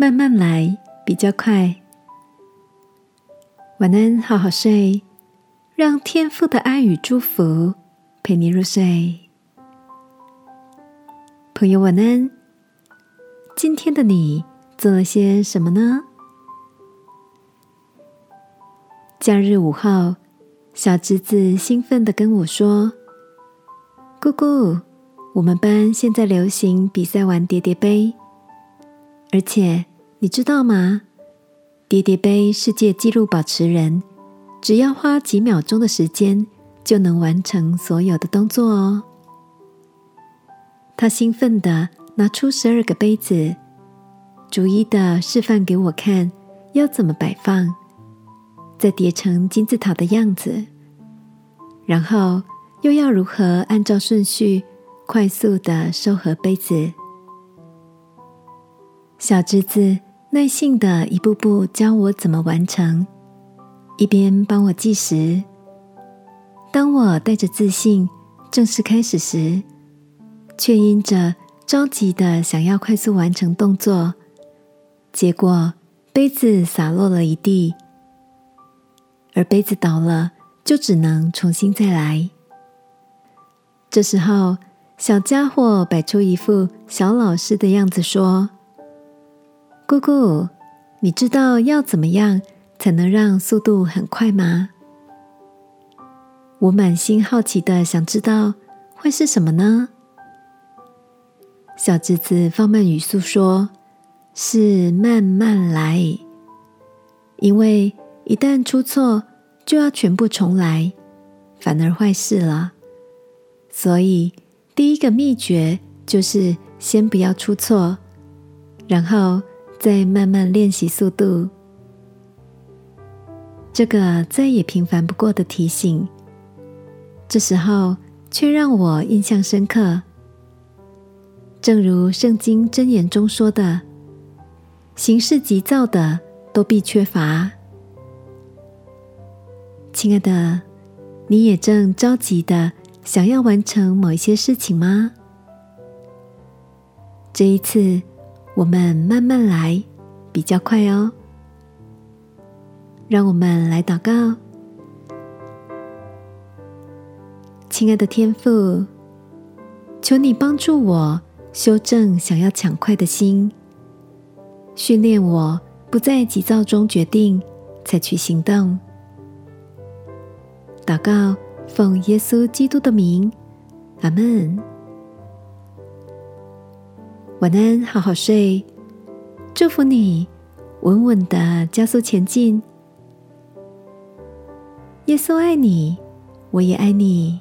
慢慢来比较快。晚安，好好睡，让天父的爱与祝福陪你入睡。朋友，晚安。今天的你做了些什么呢？假日午后，小侄子兴奋的跟我说：“姑姑，我们班现在流行比赛玩叠叠杯，而且你知道吗？叠叠杯世界纪录保持人只要花几秒钟的时间就能完成所有的动作哦。”他兴奋的拿出十二个杯子，逐一的示范给我看要怎么摆放。再叠成金字塔的样子，然后又要如何按照顺序快速的收合杯子？小侄子耐心的一步步教我怎么完成，一边帮我计时。当我带着自信正式开始时，却因着着急的想要快速完成动作，结果杯子洒落了一地。而杯子倒了，就只能重新再来。这时候，小家伙摆出一副小老师的样子，说：“姑姑，你知道要怎么样才能让速度很快吗？”我满心好奇的想知道会是什么呢？小侄子放慢语速说：“是慢慢来，因为。”一旦出错，就要全部重来，反而坏事了。所以，第一个秘诀就是先不要出错，然后再慢慢练习速度。这个再也平凡不过的提醒，这时候却让我印象深刻。正如圣经箴言中说的：“行事急躁的，都必缺乏。”亲爱的，你也正着急的想要完成某一些事情吗？这一次，我们慢慢来，比较快哦。让我们来祷告，亲爱的天父，求你帮助我修正想要抢快的心，训练我不在急躁中决定，采取行动。祷告，奉耶稣基督的名，阿门。晚安，好好睡，祝福你，稳稳的加速前进。耶稣爱你，我也爱你。